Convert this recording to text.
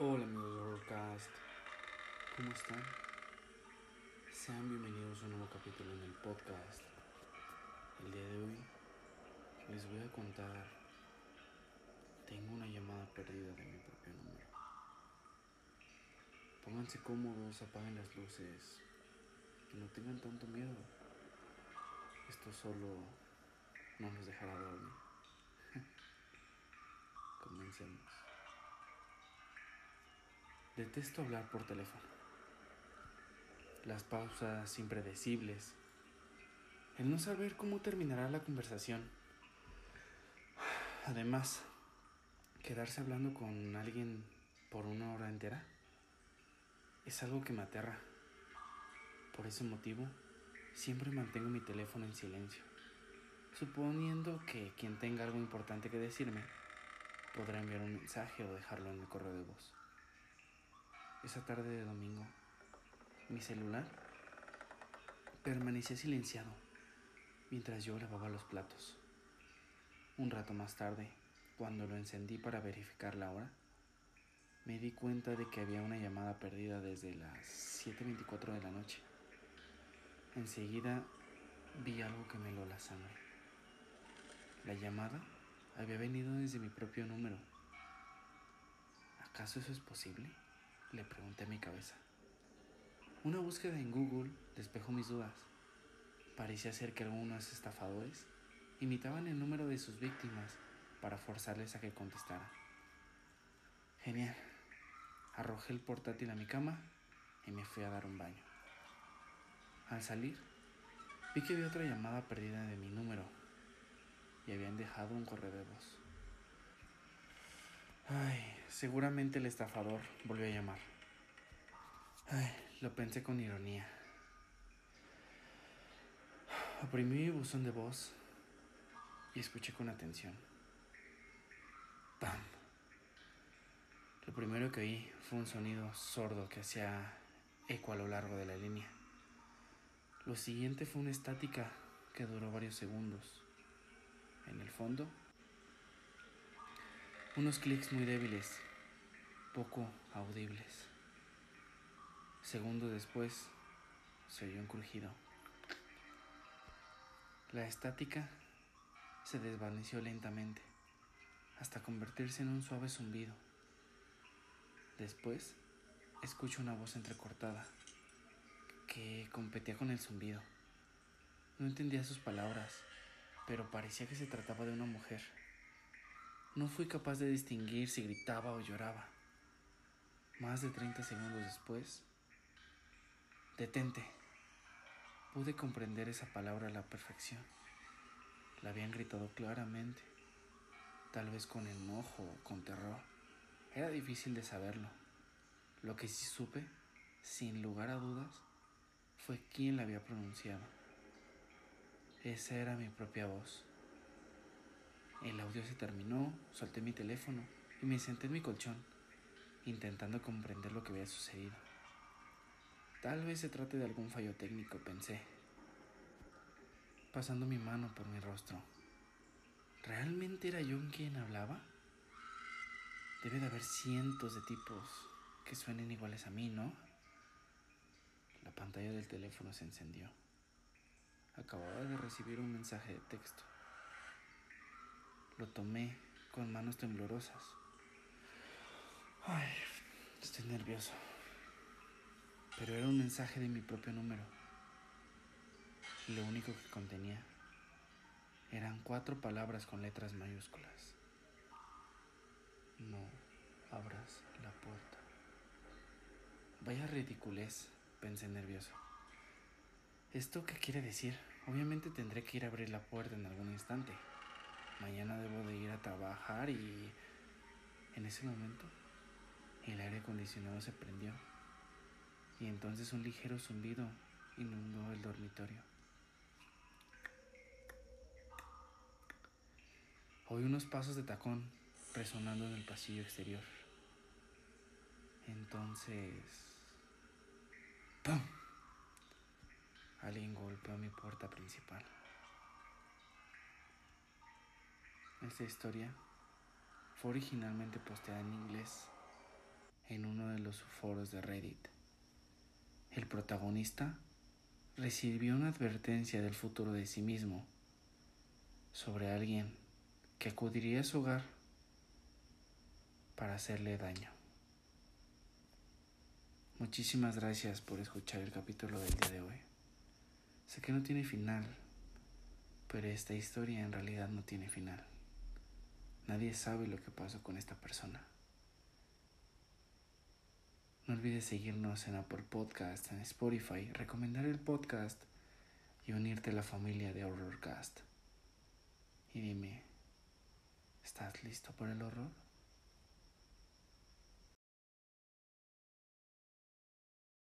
Hola amigos de Horrorcast, ¿cómo están? Sean bienvenidos a un nuevo capítulo en el podcast. El día de hoy les voy a contar, tengo una llamada perdida de mi propio número. Pónganse cómodos, apaguen las luces, no tengan tanto miedo. Esto solo no nos dejará dormir. Comencemos. Detesto hablar por teléfono. Las pausas impredecibles. El no saber cómo terminará la conversación. Además, quedarse hablando con alguien por una hora entera es algo que me aterra. Por ese motivo, siempre mantengo mi teléfono en silencio, suponiendo que quien tenga algo importante que decirme podrá enviar un mensaje o dejarlo en el correo de voz. Esa tarde de domingo, mi celular permanecía silenciado mientras yo lavaba los platos. Un rato más tarde, cuando lo encendí para verificar la hora, me di cuenta de que había una llamada perdida desde las 7.24 de la noche. Enseguida vi algo que me lo la sangre. La llamada había venido desde mi propio número. ¿Acaso eso es posible? Le pregunté a mi cabeza. Una búsqueda en Google despejó mis dudas. Parecía ser que algunos estafadores imitaban el número de sus víctimas para forzarles a que contestaran. Genial. Arrojé el portátil a mi cama y me fui a dar un baño. Al salir, vi que había otra llamada perdida de mi número y habían dejado un correo de voz. Ay, seguramente el estafador volvió a llamar. Lo pensé con ironía. Oprimí mi buzón de voz y escuché con atención. ¡Pam! Lo primero que oí fue un sonido sordo que hacía eco a lo largo de la línea. Lo siguiente fue una estática que duró varios segundos. En el fondo, unos clics muy débiles, poco audibles. Segundo después, se oyó un crujido. La estática se desvaneció lentamente hasta convertirse en un suave zumbido. Después, escucho una voz entrecortada que competía con el zumbido. No entendía sus palabras, pero parecía que se trataba de una mujer. No fui capaz de distinguir si gritaba o lloraba. Más de 30 segundos después, detente. Pude comprender esa palabra a la perfección. La habían gritado claramente, tal vez con enojo o con terror. Era difícil de saberlo. Lo que sí supe, sin lugar a dudas, fue quien la había pronunciado. Esa era mi propia voz. El audio se terminó, solté mi teléfono y me senté en mi colchón, intentando comprender lo que había sucedido. Tal vez se trate de algún fallo técnico, pensé, pasando mi mano por mi rostro. ¿Realmente era yo quien hablaba? Debe de haber cientos de tipos que suenen iguales a mí, ¿no? La pantalla del teléfono se encendió. Acababa de recibir un mensaje de texto. Lo tomé con manos temblorosas. Estoy nervioso. Pero era un mensaje de mi propio número. Lo único que contenía eran cuatro palabras con letras mayúsculas. No abras la puerta. Vaya ridiculez, pensé nervioso. ¿Esto qué quiere decir? Obviamente tendré que ir a abrir la puerta en algún instante. Mañana debo de ir a trabajar y... En ese momento, el aire acondicionado se prendió y entonces un ligero zumbido inundó el dormitorio. Oí unos pasos de tacón resonando en el pasillo exterior. Entonces... ¡Pum! Alguien golpeó mi puerta principal. Esta historia fue originalmente posteada en inglés en uno de los foros de Reddit. El protagonista recibió una advertencia del futuro de sí mismo sobre alguien que acudiría a su hogar para hacerle daño. Muchísimas gracias por escuchar el capítulo del día de hoy. Sé que no tiene final, pero esta historia en realidad no tiene final. Nadie sabe lo que pasó con esta persona. No olvides seguirnos en Apple Podcast, en Spotify, recomendar el podcast y unirte a la familia de Horrorcast. Y dime, ¿estás listo para el horror?